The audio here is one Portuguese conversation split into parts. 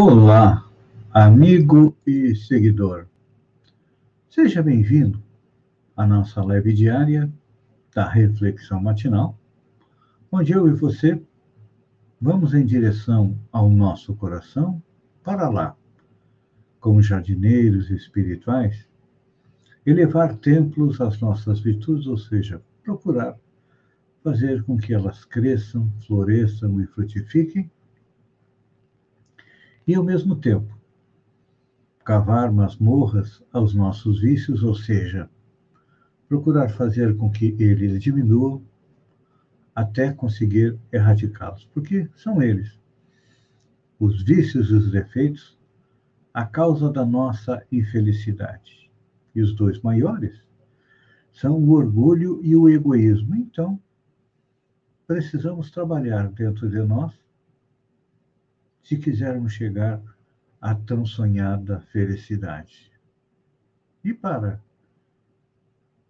Olá, amigo e seguidor. Seja bem-vindo à nossa live diária da Reflexão Matinal, onde eu e você vamos em direção ao nosso coração para lá, como jardineiros espirituais, elevar templos às nossas virtudes, ou seja, procurar fazer com que elas cresçam, floresçam e frutifiquem e, ao mesmo tempo, cavar masmorras aos nossos vícios, ou seja, procurar fazer com que eles diminuam até conseguir erradicá-los, porque são eles, os vícios e os defeitos, a causa da nossa infelicidade. E os dois maiores são o orgulho e o egoísmo. Então, precisamos trabalhar dentro de nós se quisermos chegar à tão sonhada felicidade. E para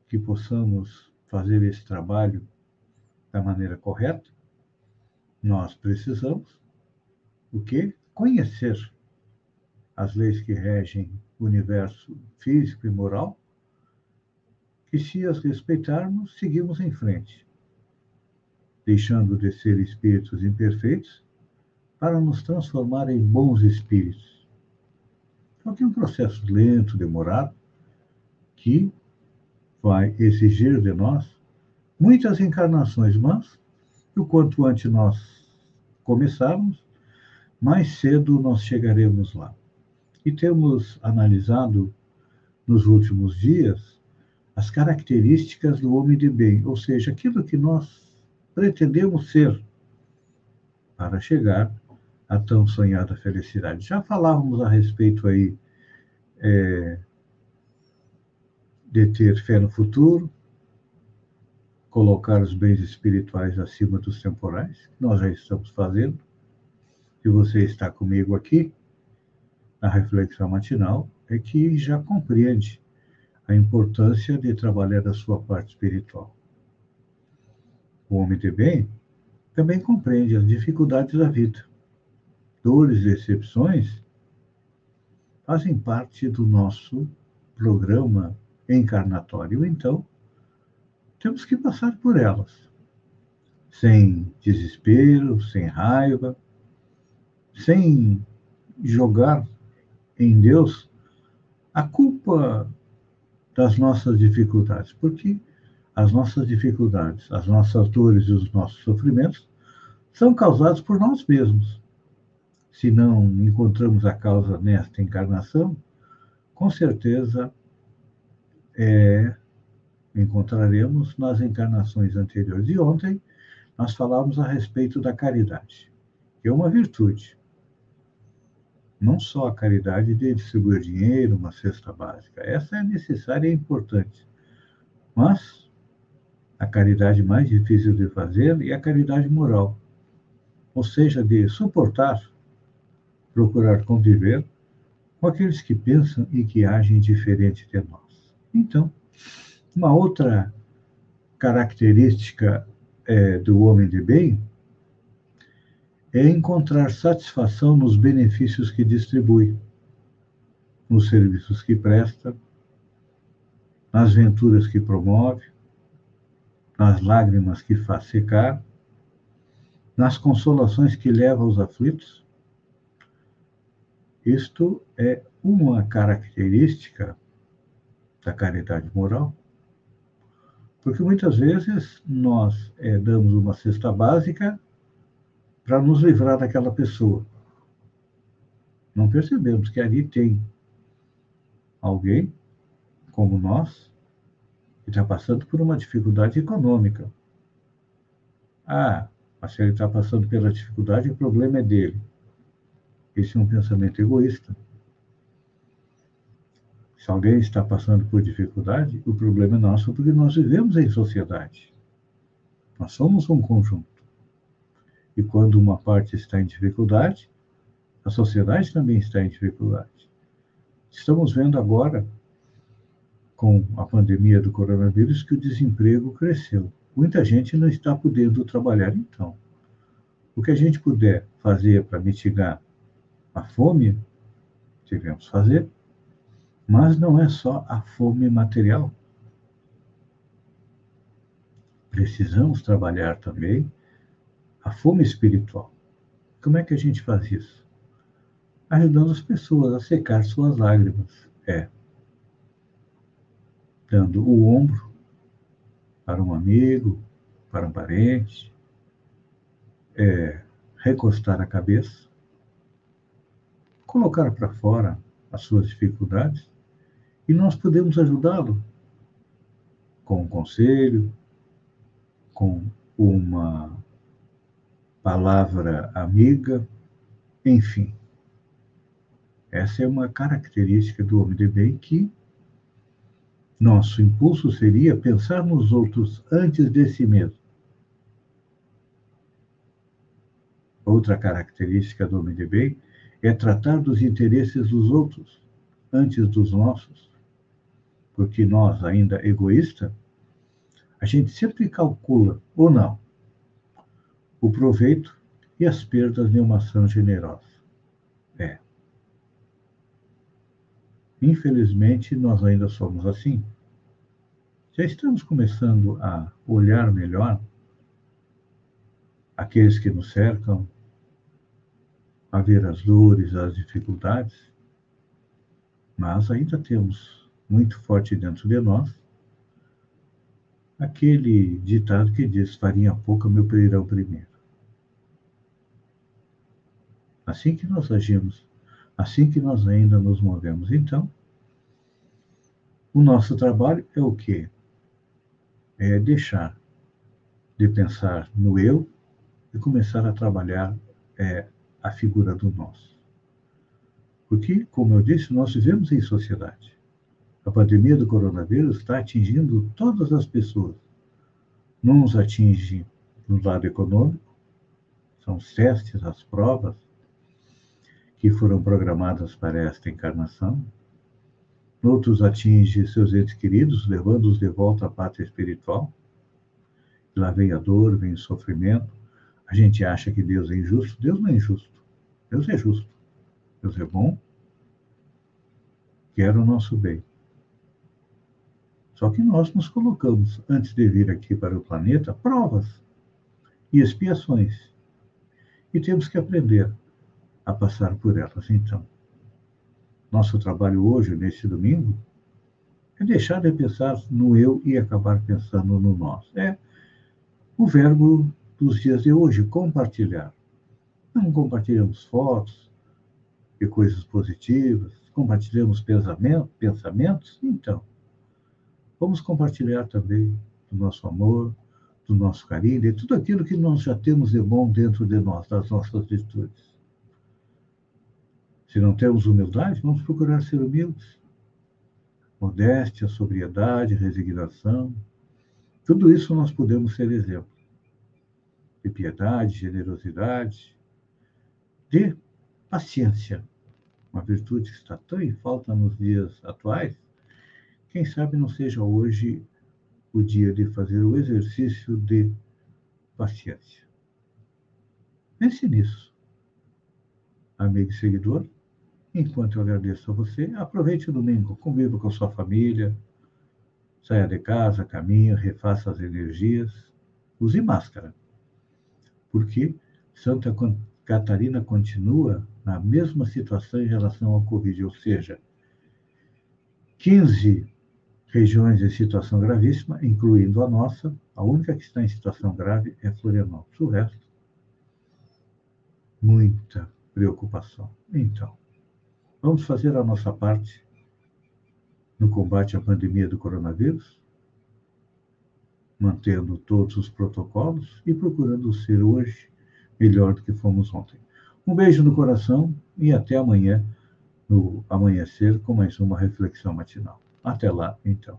que possamos fazer esse trabalho da maneira correta, nós precisamos o quê? Conhecer as leis que regem o universo físico e moral, que se as respeitarmos, seguimos em frente, deixando de ser espíritos imperfeitos para nos transformar em bons espíritos. Então, tem um processo lento, demorado, que vai exigir de nós muitas encarnações, mas o quanto antes nós começarmos, mais cedo nós chegaremos lá. E temos analisado nos últimos dias as características do homem de bem, ou seja, aquilo que nós pretendemos ser para chegar a tão sonhada felicidade. Já falávamos a respeito aí é, de ter fé no futuro, colocar os bens espirituais acima dos temporais, nós já estamos fazendo. Se você está comigo aqui, na reflexão matinal, é que já compreende a importância de trabalhar a sua parte espiritual. O homem de bem também compreende as dificuldades da vida dores e decepções fazem parte do nosso programa encarnatório. Então, temos que passar por elas, sem desespero, sem raiva, sem jogar em Deus a culpa das nossas dificuldades, porque as nossas dificuldades, as nossas dores e os nossos sofrimentos são causados por nós mesmos se não encontramos a causa nesta encarnação, com certeza é, encontraremos nas encarnações anteriores. E ontem nós falávamos a respeito da caridade, que é uma virtude. Não só a caridade de distribuir dinheiro, uma cesta básica, essa é necessária e importante. Mas a caridade mais difícil de fazer é a caridade moral, ou seja, de suportar procurar conviver com aqueles que pensam e que agem diferente de nós. Então, uma outra característica é, do homem de bem é encontrar satisfação nos benefícios que distribui, nos serviços que presta, nas venturas que promove, nas lágrimas que faz secar, nas consolações que leva aos aflitos isto é uma característica da caridade moral, porque muitas vezes nós é, damos uma cesta básica para nos livrar daquela pessoa. Não percebemos que ali tem alguém como nós que está passando por uma dificuldade econômica. Ah, mas se ele está passando pela dificuldade, o problema é dele. Esse é um pensamento egoísta. Se alguém está passando por dificuldade, o problema é nosso porque nós vivemos em sociedade. Nós somos um conjunto. E quando uma parte está em dificuldade, a sociedade também está em dificuldade. Estamos vendo agora, com a pandemia do coronavírus, que o desemprego cresceu. Muita gente não está podendo trabalhar, então. O que a gente puder fazer para mitigar A fome devemos fazer, mas não é só a fome material. Precisamos trabalhar também a fome espiritual. Como é que a gente faz isso? Ajudando as pessoas a secar suas lágrimas. É. Dando o ombro para um amigo, para um parente, é, recostar a cabeça, colocar para fora as suas dificuldades e nós podemos ajudá-lo com um conselho, com uma palavra amiga, enfim. Essa é uma característica do homem de bem que nosso impulso seria pensar nos outros antes de si mesmo. Outra característica do homem de bem é tratar dos interesses dos outros antes dos nossos. Porque nós, ainda egoísta, a gente sempre calcula, ou não, o proveito e as perdas de uma ação generosa. É. Infelizmente, nós ainda somos assim. Já estamos começando a olhar melhor aqueles que nos cercam, a ver as dores, as dificuldades, mas ainda temos muito forte dentro de nós aquele ditado que diz: farinha pouca, meu peirão primeiro. Assim que nós agimos, assim que nós ainda nos movemos. Então, o nosso trabalho é o quê? É deixar de pensar no eu e começar a trabalhar é, a figura do nós. Porque, como eu disse, nós vivemos em sociedade. A pandemia do coronavírus está atingindo todas as pessoas. Não nos atinge no lado econômico, são os testes, as provas que foram programadas para esta encarnação. Outros atinge seus entes queridos, levando-os de volta à pátria espiritual. Lá vem a dor, vem o sofrimento. A gente acha que Deus é injusto. Deus não é injusto. Deus é justo. Deus é bom. Quer o nosso bem. Só que nós nos colocamos, antes de vir aqui para o planeta, provas e expiações. E temos que aprender a passar por elas. Então, nosso trabalho hoje, neste domingo, é deixar de pensar no eu e acabar pensando no nós. É o verbo dos dias de hoje, compartilhar. Não compartilhamos fotos e coisas positivas, compartilhamos pensamentos, então Vamos compartilhar também do nosso amor, do nosso carinho, de tudo aquilo que nós já temos de bom dentro de nós, das nossas virtudes. Se não temos humildade, vamos procurar ser humildes. Modéstia, sobriedade, resignação. Tudo isso nós podemos ser exemplo. De piedade, generosidade, de paciência. Uma virtude que está tão em falta nos dias atuais quem sabe não seja hoje o dia de fazer o exercício de paciência. Pense nisso. Amigo e seguidor, enquanto eu agradeço a você, aproveite o domingo, conviva com sua família, saia de casa, caminhe, refaça as energias, use máscara. Porque Santa Catarina continua na mesma situação em relação ao Covid, ou seja, 15 regiões em situação gravíssima, incluindo a nossa. A única que está em situação grave é Florianópolis. O resto, muita preocupação. Então, vamos fazer a nossa parte no combate à pandemia do coronavírus, mantendo todos os protocolos e procurando ser hoje melhor do que fomos ontem. Um beijo no coração e até amanhã, no amanhecer, com mais uma reflexão matinal. Até lá, então.